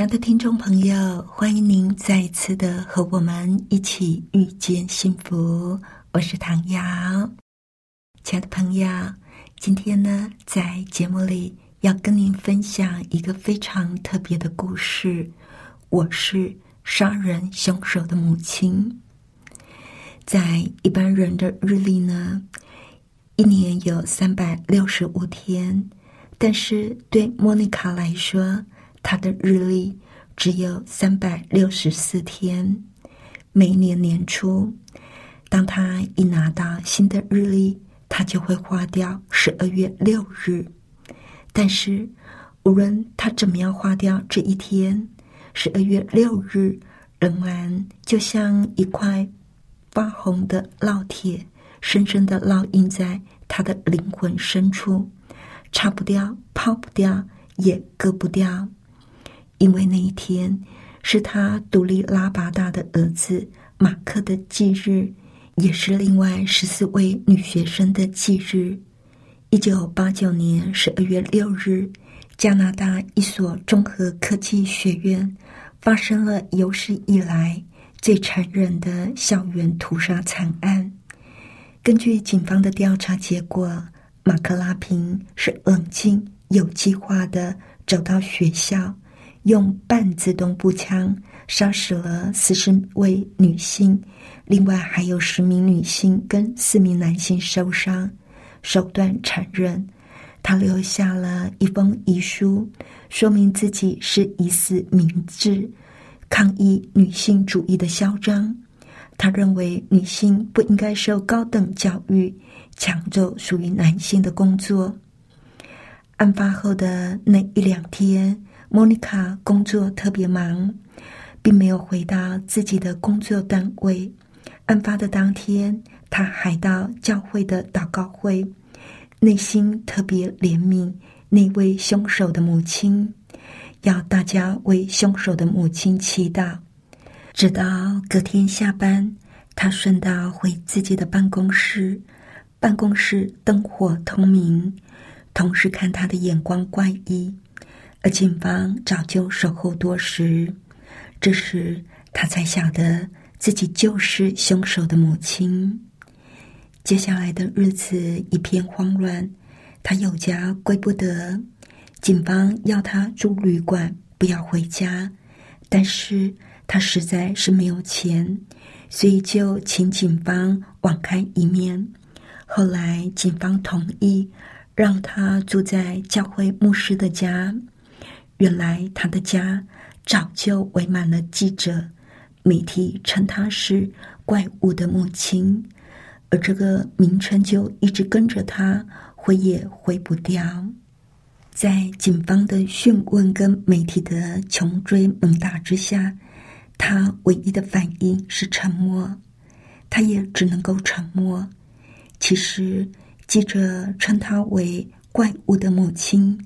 亲爱的听众朋友，欢迎您再一次的和我们一起遇见幸福。我是唐瑶，亲爱的朋友，今天呢，在节目里要跟您分享一个非常特别的故事。我是杀人凶手的母亲。在一般人的日历呢，一年有三百六十五天，但是对莫妮卡来说，他的日历只有三百六十四天。每年年初，当他一拿到新的日历，他就会花掉十二月六日。但是，无论他怎么样花掉这一天，十二月六日仍然就像一块发红的烙铁，深深的烙印在他的灵魂深处，擦不掉、抛不掉、也割不掉。因为那一天是他独立拉拔大的儿子马克的忌日，也是另外十四位女学生的忌日。一九八九年十二月六日，加拿大一所综合科技学院发生了有史以来最残忍的校园屠杀惨案。根据警方的调查结果，马克拉平是冷静、有计划的走到学校。用半自动步枪杀死了四十位女性，另外还有十名女性跟四名男性受伤，手段残忍。他留下了一封遗书，说明自己是疑似明志，抗议女性主义的嚣张。他认为女性不应该受高等教育，抢走属于男性的工作。案发后的那一两天。莫妮卡工作特别忙，并没有回到自己的工作单位。案发的当天，她还到教会的祷告会，内心特别怜悯那位凶手的母亲，要大家为凶手的母亲祈祷。直到隔天下班，她顺道回自己的办公室，办公室灯火通明，同事看她的眼光怪异。而警方早就守候多时，这时他才晓得自己就是凶手的母亲。接下来的日子一片慌乱，他有家归不得，警方要他住旅馆，不要回家。但是他实在是没有钱，所以就请警方网开一面。后来警方同意让他住在教会牧师的家。原来他的家早就围满了记者，媒体称他是“怪物的母亲”，而这个名称就一直跟着他，挥也挥不掉。在警方的讯问跟媒体的穷追猛打之下，他唯一的反应是沉默，他也只能够沉默。其实记者称他为“怪物的母亲”。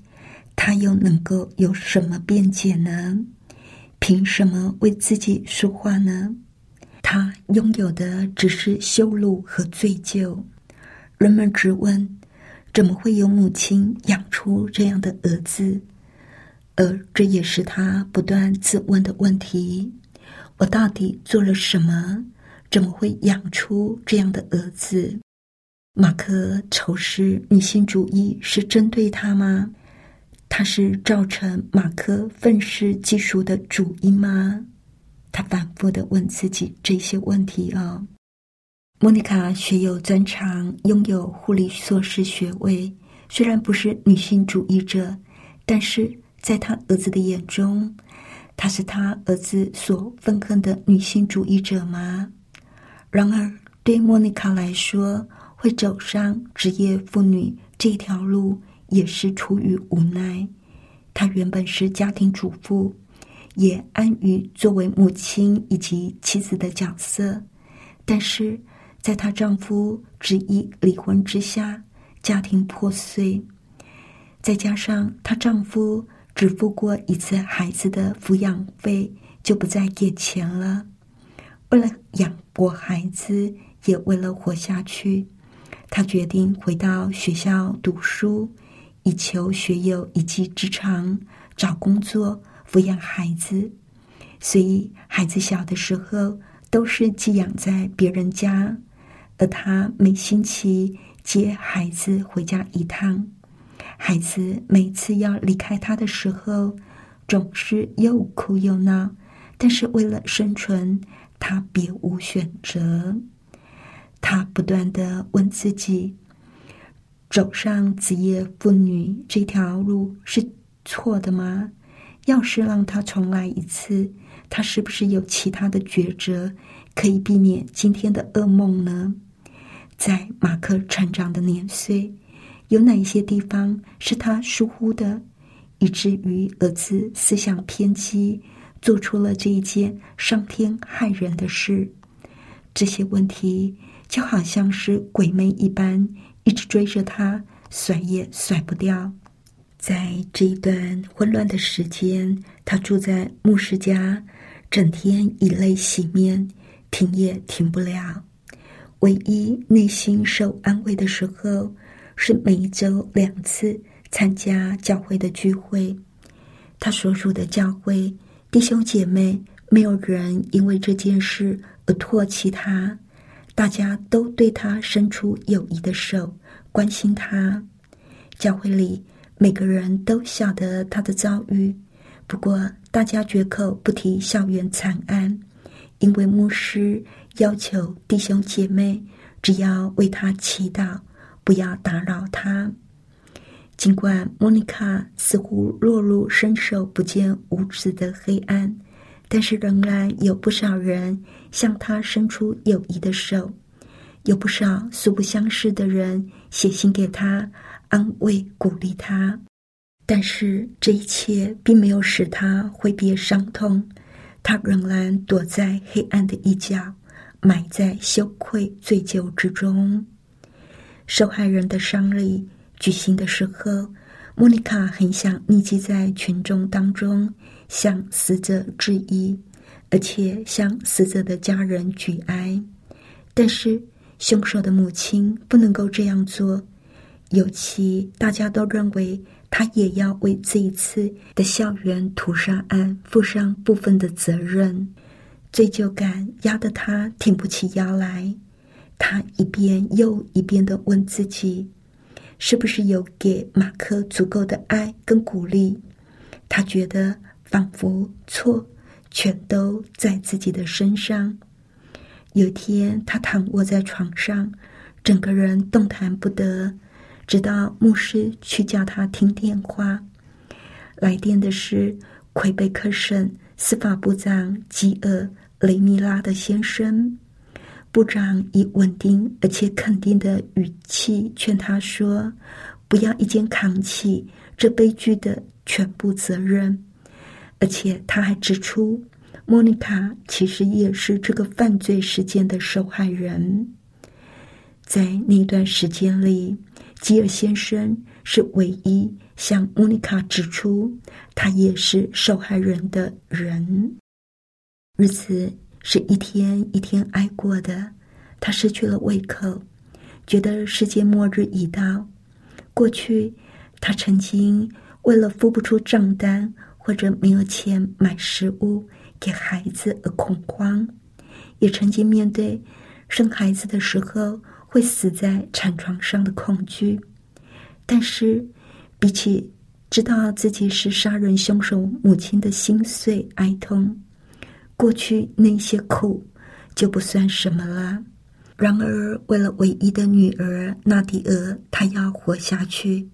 他又能够有什么辩解呢？凭什么为自己说话呢？他拥有的只是羞辱和罪疚。人们质问：怎么会有母亲养出这样的儿子？而这也是他不断自问的问题：我到底做了什么？怎么会养出这样的儿子？马克仇视女性主义是针对他吗？他是造成马克愤世嫉俗的主因吗？他反复的问自己这些问题啊。莫妮卡学有专长，拥有护理硕士学位。虽然不是女性主义者，但是在他儿子的眼中，她是他儿子所愤恨的女性主义者吗？然而，对莫妮卡来说，会走上职业妇女这条路。也是出于无奈，她原本是家庭主妇，也安于作为母亲以及妻子的角色。但是，在她丈夫执意离婚之下，家庭破碎。再加上她丈夫只付过一次孩子的抚养费，就不再给钱了。为了养活孩子，也为了活下去，她决定回到学校读书，以求学有一技之长，找工作抚养孩子。所以，孩子小的时候都是寄养在别人家，而他每星期接孩子回家一趟。孩子每次要离开他的时候，总是又哭又闹。但是为了生存，他别无选择。他不断的问自己：走上职业妇女这条路是错的吗？要是让他重来一次，他是不是有其他的抉择可以避免今天的噩梦呢？在马克成长的年岁。有哪一些地方是他疏忽的，以至于儿子思想偏激，做出了这一件伤天害人的事？这些问题就好像是鬼魅一般，一直追着他，甩也甩不掉。在这一段混乱的时间，他住在牧师家，整天以泪洗面，停也停不了。唯一内心受安慰的时候。是每一周两次参加教会的聚会，他所属的教会弟兄姐妹没有人因为这件事而唾弃他，大家都对他伸出友谊的手，关心他。教会里每个人都晓得他的遭遇，不过大家绝口不提校园惨案，因为牧师要求弟兄姐妹只要为他祈祷。不要打扰他。尽管莫妮卡似乎落入伸手不见五指的黑暗，但是仍然有不少人向他伸出友谊的手，有不少素不相识的人写信给他，安慰鼓励他。但是这一切并没有使他挥别伤痛，他仍然躲在黑暗的一角，埋在羞愧罪疚之中。受害人的丧礼举行的时候，莫妮卡很想匿迹在群众当中，向死者致意，而且向死者的家人举哀。但是凶手的母亲不能够这样做，尤其大家都认为他也要为这一次的校园屠杀案负上部分的责任，罪疚感压得他挺不起腰来。他一遍又一遍的问自己：“是不是有给马克足够的爱跟鼓励？”他觉得仿佛错全都在自己的身上。有天，他躺卧在床上，整个人动弹不得，直到牧师去叫他听电话。来电的是魁北克省司法部长吉尔雷米拉的先生。部长以稳定而且肯定的语气劝他说：“不要一肩扛起这悲剧的全部责任。”而且他还指出，莫妮卡其实也是这个犯罪事件的受害人。在那段时间里，吉尔先生是唯一向莫妮卡指出他也是受害人的人。日子。是一天一天挨过的，他失去了胃口，觉得世界末日已到。过去，他曾经为了付不出账单或者没有钱买食物给孩子而恐慌，也曾经面对生孩子的时候会死在产床上的恐惧。但是，比起知道自己是杀人凶手母亲的心碎哀痛。过去那些苦就不算什么了。然而，为了唯一的女儿纳迪尔，她要活下去。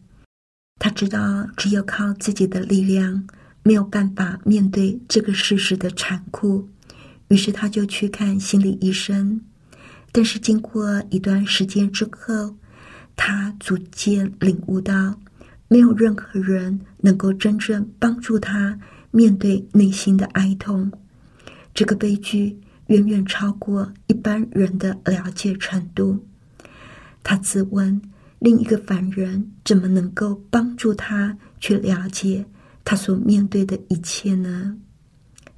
他知道只有靠自己的力量，没有办法面对这个事实的残酷。于是，他就去看心理医生。但是，经过一段时间之后，他逐渐领悟到，没有任何人能够真正帮助他面对内心的哀痛。这个悲剧远远超过一般人的了解程度。他自问：另一个凡人怎么能够帮助他去了解他所面对的一切呢？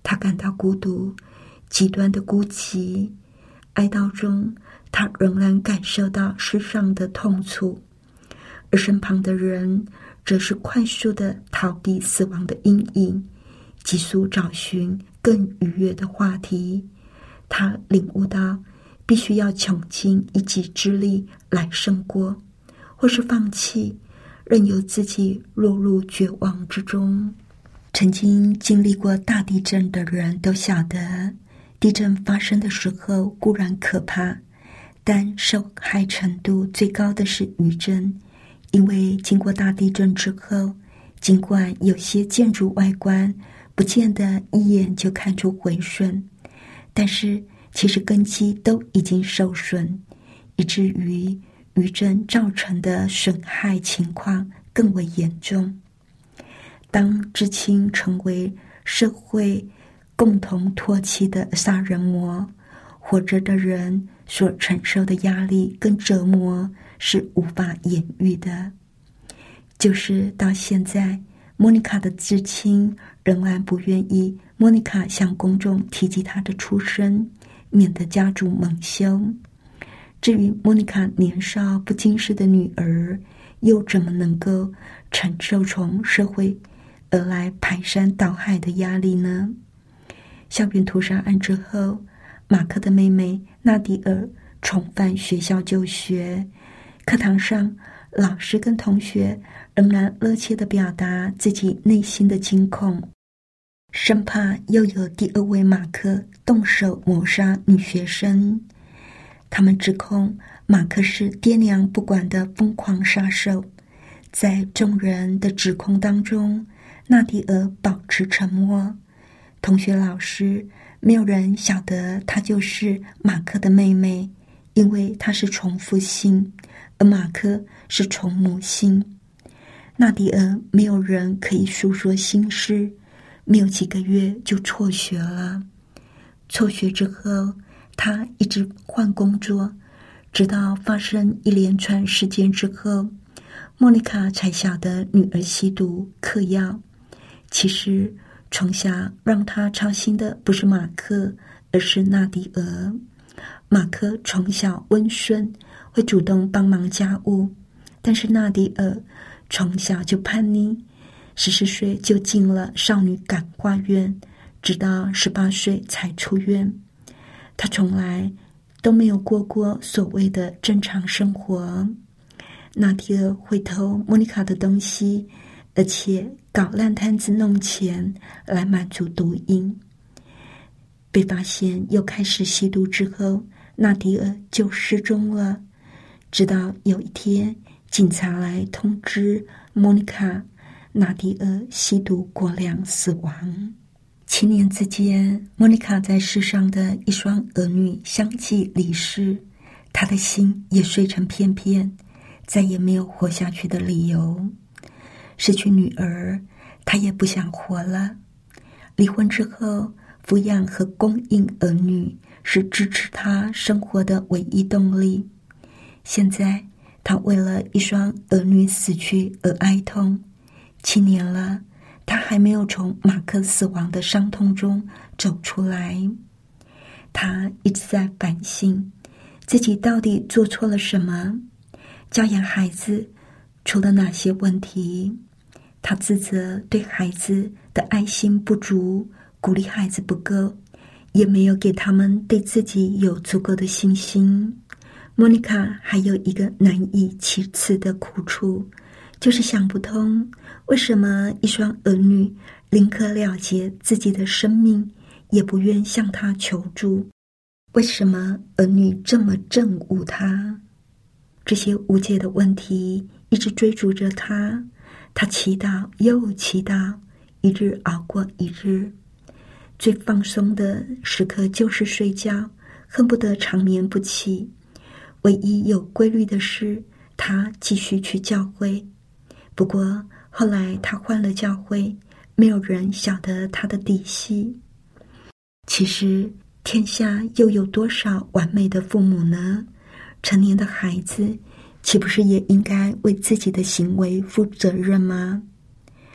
他感到孤独，极端的孤寂，哀悼中，他仍然感受到世上的痛楚。而身旁的人则是快速的逃避死亡的阴影，急速找寻更愉悦的话题。他领悟到，必须要穷尽一己之力来胜过，或是放弃，任由自己落入绝望之中。曾经经历过大地震的人都晓得，地震发生的时候固然可怕，但受害程度最高的是余震。因为经过大地震之后，尽管有些建筑外观不见得一眼就看出毁损，但是其实根基都已经受损，以至于余震造成的损害情况更为严重。当知青成为社会共同唾弃的杀人魔，活着的人所承受的压力跟折磨。是无法言喻的。就是到现在，莫妮卡的至亲仍然不愿意莫妮卡向公众提及她的出身，免得家族蒙羞。至于莫妮卡年少不经事的女儿，又怎么能够承受从社会而来排山倒海的压力呢？校园屠杀案之后，马克的妹妹纳迪尔重返学校就学。课堂上，老师跟同学仍然热切的表达自己内心的惊恐，生怕又有第二位马克动手谋杀女学生。他们指控马克是爹娘不管的疯狂杀手。在众人的指控当中，纳迪尔保持沉默。同学、老师没有人晓得她就是马克的妹妹，因为她是重复性。而马克是从母姓，纳迪尔没有人可以诉说心事，没有几个月就辍学了。辍学之后，他一直换工作，直到发生一连串事件之后，莫妮卡才晓得女儿吸毒嗑药。其实，从小让他操心的不是马克，而是纳迪尔。马克从小温顺。会主动帮忙家务，但是纳迪尔从小就叛逆，十四岁就进了少女感化院，直到十八岁才出院。他从来都没有过过所谓的正常生活。纳迪尔会偷莫妮卡的东西，而且搞烂摊子弄钱来满足毒瘾。被发现又开始吸毒之后，纳迪尔就失踪了。直到有一天，警察来通知莫妮卡，纳迪尔吸毒过量死亡。七年之间，莫妮卡在世上的一双儿女相继离世，她的心也碎成片片，再也没有活下去的理由。失去女儿，她也不想活了。离婚之后，抚养和供应儿女是支持她生活的唯一动力。现在，他为了一双儿女死去而哀痛。七年了，他还没有从马克死亡的伤痛中走出来。他一直在反省自己到底做错了什么，教养孩子出了哪些问题。他自责对孩子的爱心不足，鼓励孩子不够，也没有给他们对自己有足够的信心。莫妮卡还有一个难以启齿的苦处，就是想不通为什么一双儿女宁可了结自己的生命，也不愿向他求助。为什么儿女这么憎恶他？这些无解的问题一直追逐着他，他祈祷又祈祷，一日熬过一日。最放松的时刻就是睡觉，恨不得长眠不起。唯一有规律的是，他继续去教会。不过后来他换了教会，没有人晓得他的底细。其实天下又有多少完美的父母呢？成年的孩子岂不是也应该为自己的行为负责任吗？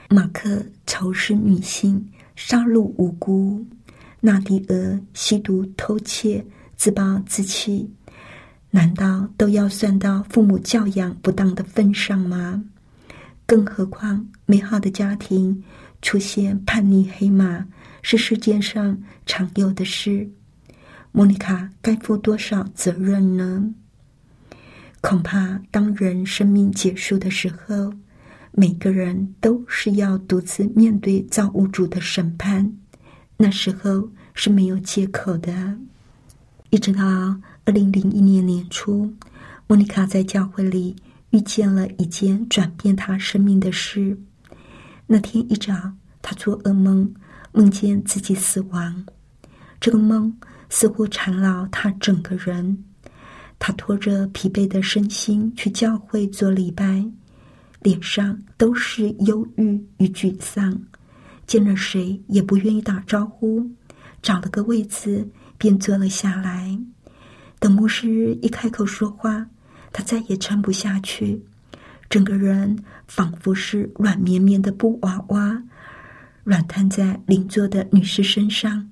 马克仇视女性，杀戮无辜；纳迪俄吸毒偷窃，自暴自弃。难道都要算到父母教养不当的份上吗？更何况，美好的家庭出现叛逆黑马是世界上常有的事。莫妮卡该负多少责任呢？恐怕当人生命结束的时候，每个人都是要独自面对造物主的审判。那时候是没有借口的。一直到。二零零一年年初，莫妮卡在教会里遇见了一件转变他生命的事。那天一早，他做噩梦，梦见自己死亡。这个梦似乎缠绕他整个人。他拖着疲惫的身心去教会做礼拜，脸上都是忧郁与沮丧。见了谁也不愿意打招呼，找了个位子便坐了下来。等牧师一开口说话，他再也撑不下去，整个人仿佛是软绵绵的布娃娃，软瘫在邻座的女士身上。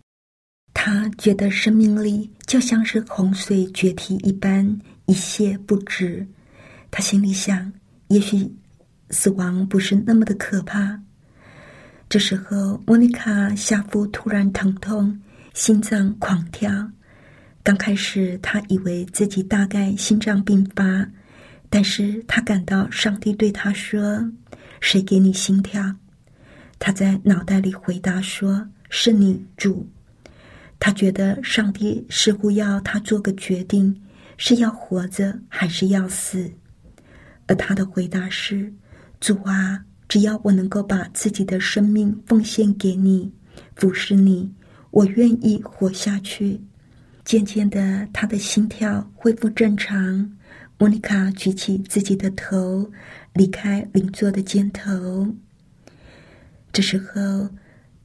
他觉得生命力就像是洪水决堤一般，一泻不止。他心里想：也许死亡不是那么的可怕。这时候，莫妮卡下腹突然疼痛，心脏狂跳。刚开始，他以为自己大概心脏病发，但是他感到上帝对他说：“谁给你心跳？”他在脑袋里回答说：“是你，主。”他觉得上帝似乎要他做个决定，是要活着还是要死。而他的回答是：“主啊，只要我能够把自己的生命奉献给你，服侍你，我愿意活下去。”渐渐的，他的心跳恢复正常。莫妮卡举起自己的头，离开邻座的肩头。这时候，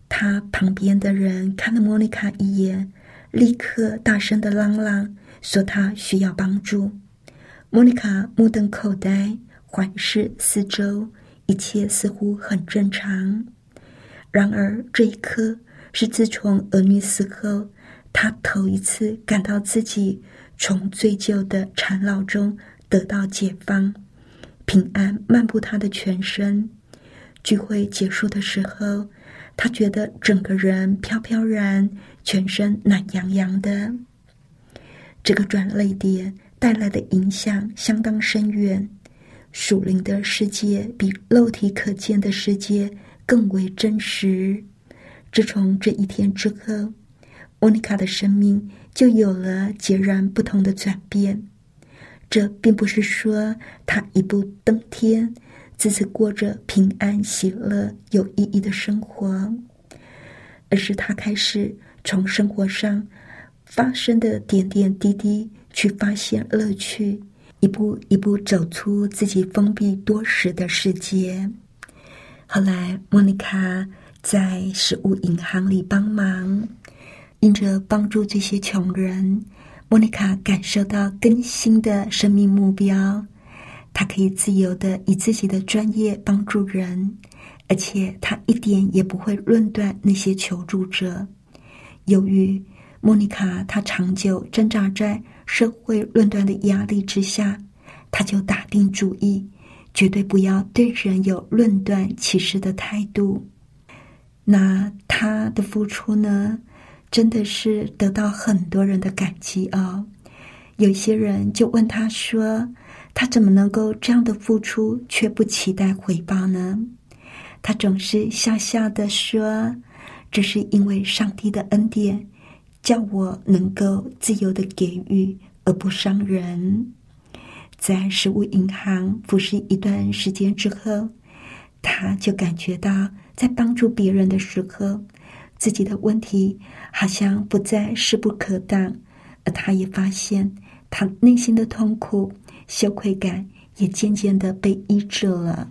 他旁边的人看了莫妮卡一眼，立刻大声的嚷嚷，说他需要帮助。莫妮卡目瞪口呆，环视四周，一切似乎很正常。然而，这一刻是自从儿女死后。他头一次感到自己从醉酒的缠绕中得到解放，平安漫步他的全身。聚会结束的时候，他觉得整个人飘飘然，全身暖洋洋的。这个转泪点带来的影响相当深远，属灵的世界比肉体可见的世界更为真实。自从这一天之后。莫妮卡的生命就有了截然不同的转变。这并不是说她一步登天，自此过着平安、喜乐、有意义的生活，而是她开始从生活上发生的点点滴滴去发现乐趣，一步一步走出自己封闭多时的世界。后来，莫妮卡在食物银行里帮忙。因着帮助这些穷人，莫妮卡感受到更新的生命目标。她可以自由的以自己的专业帮助人，而且她一点也不会论断那些求助者。由于莫妮卡她长久挣扎在社会论断的压力之下，她就打定主意，绝对不要对人有论断歧视的态度。那她的付出呢？真的是得到很多人的感激哦。有些人就问他说：“他怎么能够这样的付出，却不期待回报呢？”他总是笑笑的说：“这是因为上帝的恩典，叫我能够自由的给予，而不伤人。”在食物银行服侍一段时间之后，他就感觉到在帮助别人的时候。自己的问题好像不再势不可挡，而他也发现，他内心的痛苦、羞愧感也渐渐的被医治了。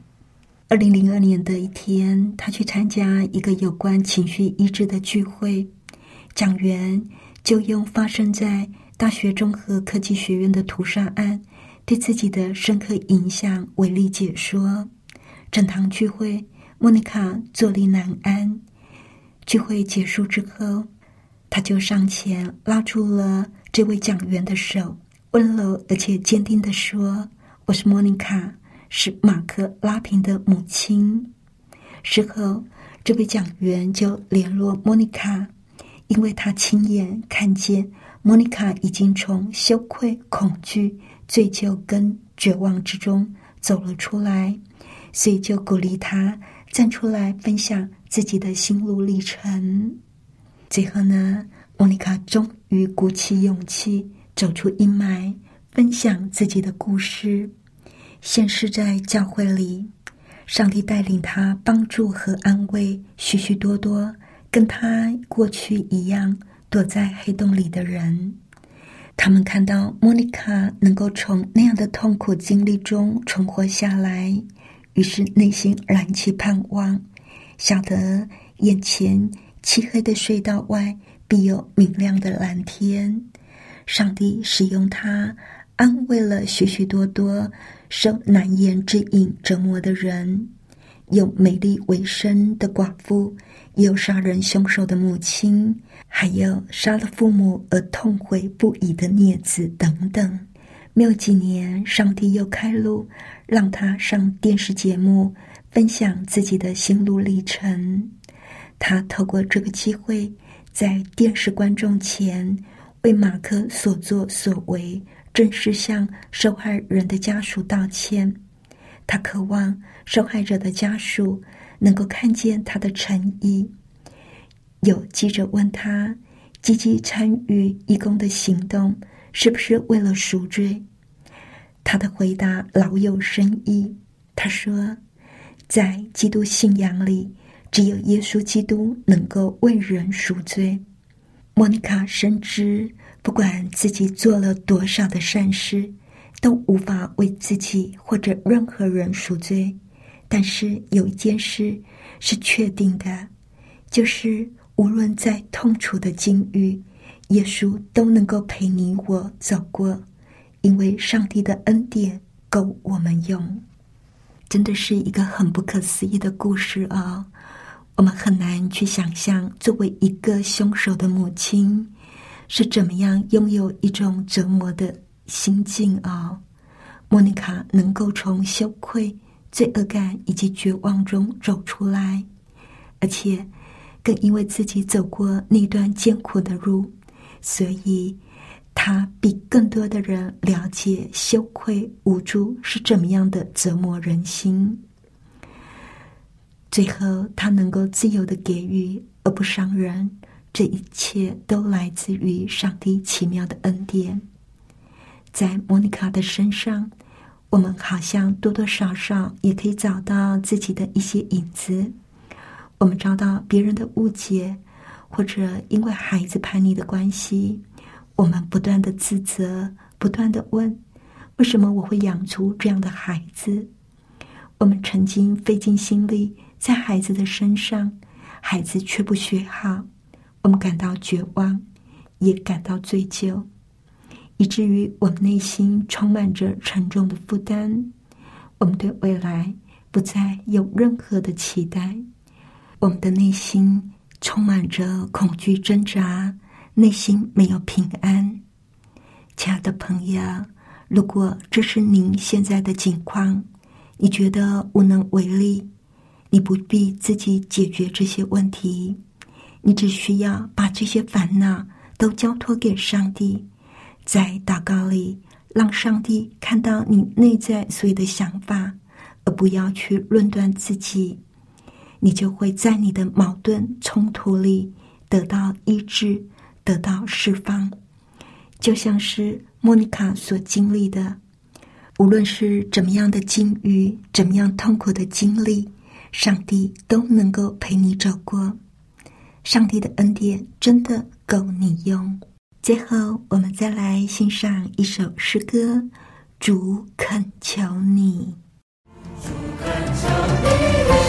二零零二年的一天，他去参加一个有关情绪医治的聚会，讲员就用发生在大学综合科技学院的屠杀案对自己的深刻影响为例解说。整堂聚会，莫妮卡坐立难安。聚会结束之后，他就上前拉住了这位讲员的手，温柔而且坚定的说：“我是莫妮卡。”是马克拉平的母亲。事后，这位讲员就联络莫妮卡，因为他亲眼看见莫妮卡已经从羞愧、恐惧、罪疚跟绝望之中走了出来，所以就鼓励他站出来分享自己的心路历程。最后呢，莫妮卡终于鼓起勇气走出阴霾，分享自己的故事。现世在教会里，上帝带领他帮助和安慰许许多多跟他过去一样躲在黑洞里的人。他们看到莫妮卡能够从那样的痛苦经历中存活下来，于是内心燃起盼望，晓得眼前漆黑的隧道外必有明亮的蓝天。上帝使用他安慰了许许多多。受难言之隐折磨的人，有美丽为生的寡妇，有杀人凶手的母亲，还有杀了父母而痛悔不已的孽子等等。没有几年，上帝又开路，让他上电视节目，分享自己的心路历程。他透过这个机会，在电视观众前，为马克所作所为。正式向受害人的家属道歉。他渴望受害者的家属能够看见他的诚意。有记者问他：“积极参与义工的行动，是不是为了赎罪？”他的回答老有深意。他说：“在基督信仰里，只有耶稣基督能够为人赎罪。”莫妮卡深知。不管自己做了多少的善事，都无法为自己或者任何人赎罪。但是有一件事是确定的，就是无论在痛楚的境遇，耶稣都能够陪你我走过，因为上帝的恩典够我们用。真的是一个很不可思议的故事啊！我们很难去想象，作为一个凶手的母亲。是怎么样拥有一种折磨的心境啊？莫妮卡能够从羞愧、罪恶感以及绝望中走出来，而且更因为自己走过那段艰苦的路，所以他比更多的人了解羞愧、无助是怎么样的折磨人心。最后，他能够自由的给予而不伤人。这一切都来自于上帝奇妙的恩典。在莫妮卡的身上，我们好像多多少少也可以找到自己的一些影子。我们遭到别人的误解，或者因为孩子叛逆的关系，我们不断的自责，不断的问：为什么我会养出这样的孩子？我们曾经费尽心力在孩子的身上，孩子却不学好。我们感到绝望，也感到罪疚，以至于我们内心充满着沉重的负担。我们对未来不再有任何的期待，我们的内心充满着恐惧挣扎，内心没有平安。亲爱的朋友，如果这是您现在的境况，你觉得无能为力，你不必自己解决这些问题。你只需要把这些烦恼都交托给上帝，在祷告里让上帝看到你内在所有的想法，而不要去论断自己，你就会在你的矛盾冲突里得到医治，得到释放。就像是莫妮卡所经历的，无论是怎么样的境遇，怎么样痛苦的经历，上帝都能够陪你走过。上帝的恩典真的够你用。最后，我们再来欣赏一首诗歌：主恳求你。主恳求你。